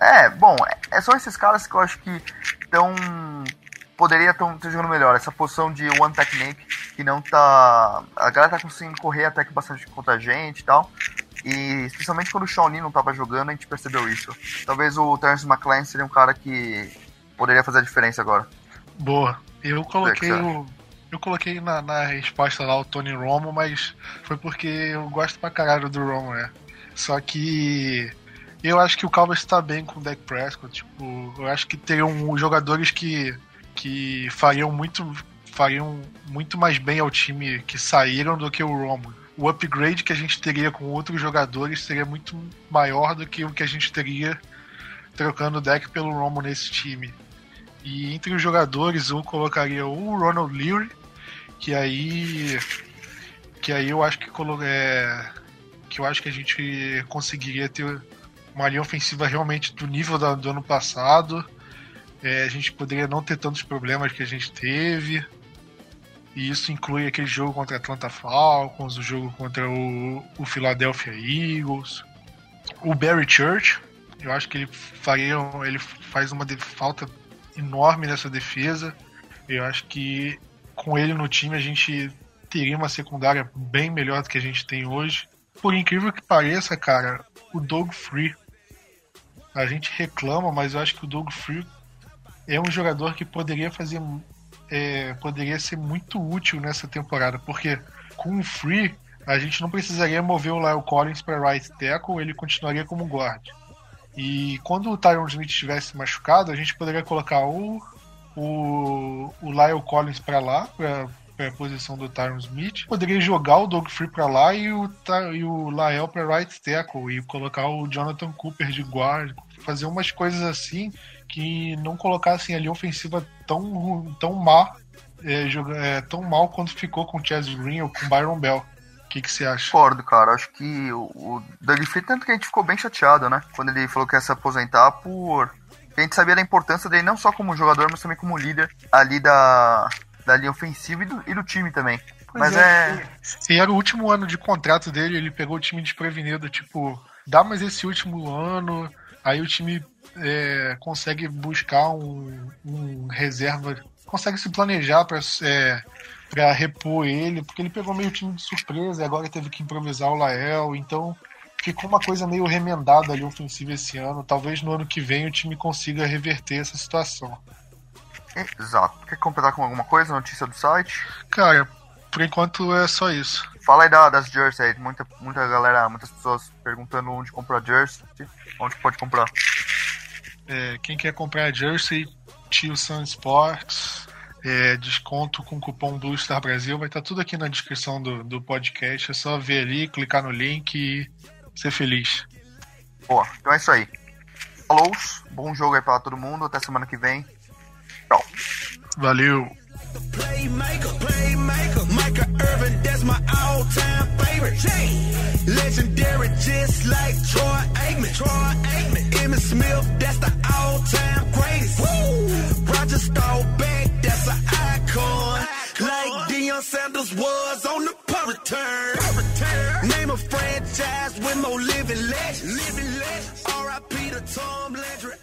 É, bom, é, são esses caras que eu acho que estão poderia estar jogando melhor. Essa posição de one technique que não tá. A galera tá conseguindo correr até que bastante contra a gente e tal. E especialmente quando o Shawnee não tava jogando, a gente percebeu isso. Talvez o Terence McLean seria um cara que poderia fazer a diferença agora. Boa. Eu coloquei o. Eu coloquei na, na resposta lá o Tony Romo, mas foi porque eu gosto pra caralho do Romo, né? Só que eu acho que o Cowboys está bem com o Dak Prescott. Tipo, eu acho que teriam jogadores que que fariam muito fariam muito mais bem ao time que saíram do que o Romo. O upgrade que a gente teria com outros jogadores seria muito maior do que o que a gente teria trocando o deck pelo Romo nesse time. E entre os jogadores eu colocaria o Ronald Leary, que aí que aí eu acho que é, que eu acho que a gente conseguiria ter uma linha ofensiva realmente do nível da, do ano passado é, a gente poderia não ter tantos problemas que a gente teve. E isso inclui aquele jogo contra a Atlanta Falcons, o jogo contra o, o Philadelphia Eagles, o Barry Church. Eu acho que ele faria, ele faz uma falta enorme nessa defesa. Eu acho que com ele no time a gente teria uma secundária bem melhor do que a gente tem hoje. Por incrível que pareça, cara, o Doug Free. A gente reclama, mas eu acho que o Doug Free é um jogador que poderia fazer. É, poderia ser muito útil nessa temporada, porque com o Free a gente não precisaria mover o Lyle Collins para right tackle, ele continuaria como guard. E quando o Tyron Smith estivesse machucado, a gente poderia colocar o, o, o Lyle Collins para lá, para a posição do Tyron Smith. Poderia jogar o Doug Free para lá e o, e o Lael para right tackle e colocar o Jonathan Cooper de guard. Fazer umas coisas assim que não colocassem ali ofensiva tão, tão má, é, é, tão mal quanto ficou com o Chaz Green ou com o Byron Bell. O que, que você acha? Concordo, cara. Acho que o, o Doug Free, tanto que a gente ficou bem chateado, né? Quando ele falou que ia se aposentar por. A gente sabia da importância dele não só como jogador, mas também como líder ali da, da linha ofensiva e do, e do time também. Pois mas é. é... E era o último ano de contrato dele, ele pegou o time desprevenido, tipo, dá mais esse último ano, aí o time é, consegue buscar um, um, reserva, consegue se planejar para é, para repor ele, porque ele pegou meio time de surpresa e agora teve que improvisar o Lael, então ficou uma coisa meio remendada ali ofensiva esse ano. Talvez no ano que vem o time consiga reverter essa situação. Exato. Quer completar com alguma coisa? Notícia do site? Cara, por enquanto é só isso. Fala aí da, das jerseys aí. Muita, muita galera, muitas pessoas perguntando onde comprar jersey. Onde pode comprar? É, quem quer comprar jersey, Tio Sun Sports, é, desconto com cupom Blue Star Brasil. Vai estar tá tudo aqui na descrição do, do podcast. É só ver ali, clicar no link e ser feliz. Boa, então é isso aí. Falou, bom jogo aí pra todo mundo. Até semana que vem. Tchau. Valeu. Playmaker, playmaker, Micah Irvin, that's my all-time favorite. Legendary, just like Troy Aikman. Troy Aikman. Emmitt Smith, that's the all-time greatest. Woo! Roger Staubach, that's an icon. Like Deion Sanders was on the return. Name franchise with more living legends. Living legends. R.I.P. to Tom Landry.